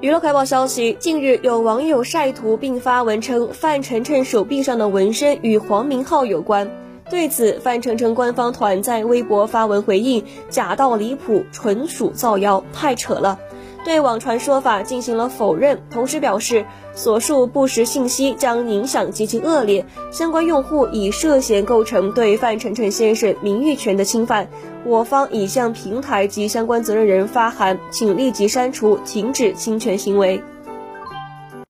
娱乐快报消息，近日有网友晒图并发文称范丞丞手臂上的纹身与黄明昊有关。对此，范丞丞官方团在微博发文回应：“假到离谱，纯属造谣，太扯了。”对网传说法进行了否认，同时表示所述不实信息将影响极其恶劣，相关用户已涉嫌构成对范丞丞先生名誉权的侵犯，我方已向平台及相关责任人发函，请立即删除，停止侵权行为。